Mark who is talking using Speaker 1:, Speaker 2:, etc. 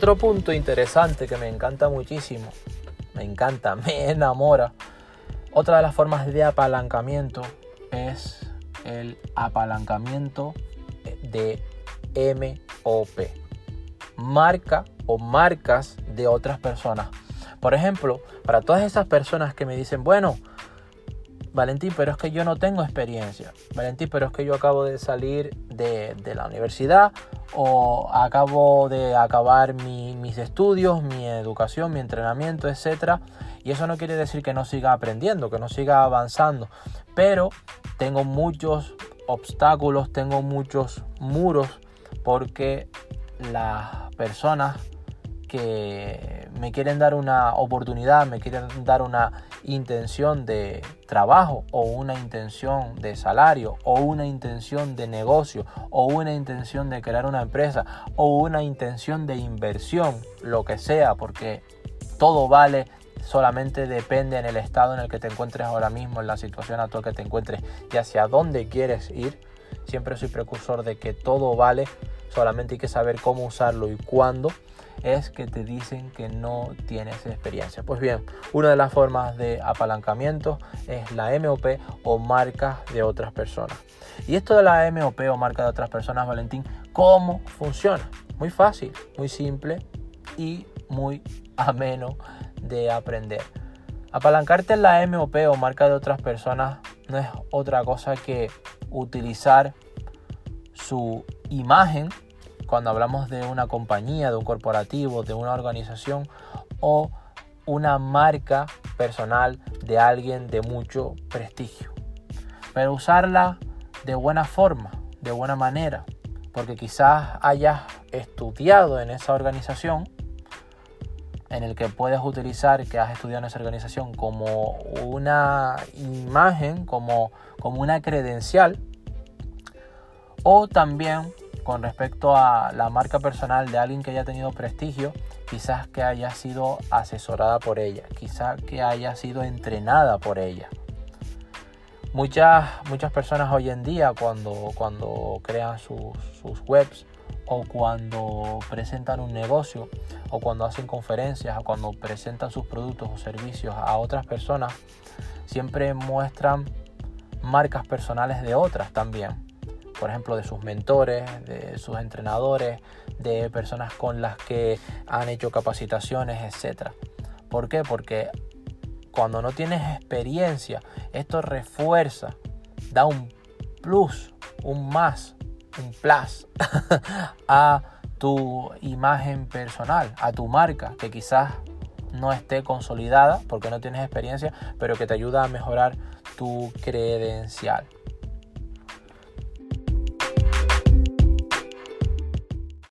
Speaker 1: Otro punto interesante que me encanta muchísimo, me encanta, me enamora. Otra de las formas de apalancamiento es el apalancamiento de MOP. Marca o marcas de otras personas. Por ejemplo, para todas esas personas que me dicen, bueno, Valentín, pero es que yo no tengo experiencia. Valentín, pero es que yo acabo de salir de, la universidad o acabo de acabar mis estudios, mi educación, mi entrenamiento, etc. Y eso no quiere decir que no siga aprendiendo, que no siga avanzando. Pero tengo muchos obstáculos, tengo muchos muros porque las personas que me quieren dar una oportunidad, me quieren dar una intención de trabajo o una intención de salario o una intención de negocio o una intención de crear una empresa o una intención de inversión, lo que sea, porque todo vale, solamente depende en el estado en el que te encuentres ahora mismo, en la situación actual que te encuentres y hacia dónde quieres ir. Siempre soy precursor de que todo vale, solamente hay que saber cómo usarlo y cuándo es que te dicen que no tienes experiencia. Pues bien, una de las formas de apalancamiento es la MOP o marca de otras personas. Y esto de la MOP o marca de otras personas, Valentín, ¿cómo funciona? Muy fácil, muy simple y muy ameno de aprender. Apalancarte en la MOP o marca de otras personas no es otra cosa que utilizar su imagen cuando hablamos de una compañía, de un corporativo, de una organización o una marca personal de alguien de mucho prestigio. Pero usarla de buena forma, de buena manera, porque quizás hayas estudiado en esa organización en el que puedes utilizar que has estudiado en esa organización como una imagen, como, como una credencial, o también con respecto a la marca personal de alguien que haya tenido prestigio, quizás que haya sido asesorada por ella, quizás que haya sido entrenada por ella. Muchas, muchas personas hoy en día cuando, cuando crean sus, sus webs o cuando presentan un negocio o cuando hacen conferencias o cuando presentan sus productos o servicios a otras personas, siempre muestran marcas personales de otras también por ejemplo, de sus mentores, de sus entrenadores, de personas con las que han hecho capacitaciones, etc. ¿Por qué? Porque cuando no tienes experiencia, esto refuerza, da un plus, un más, un plus a tu imagen personal, a tu marca, que quizás no esté consolidada porque no tienes experiencia, pero que te ayuda a mejorar tu credencial.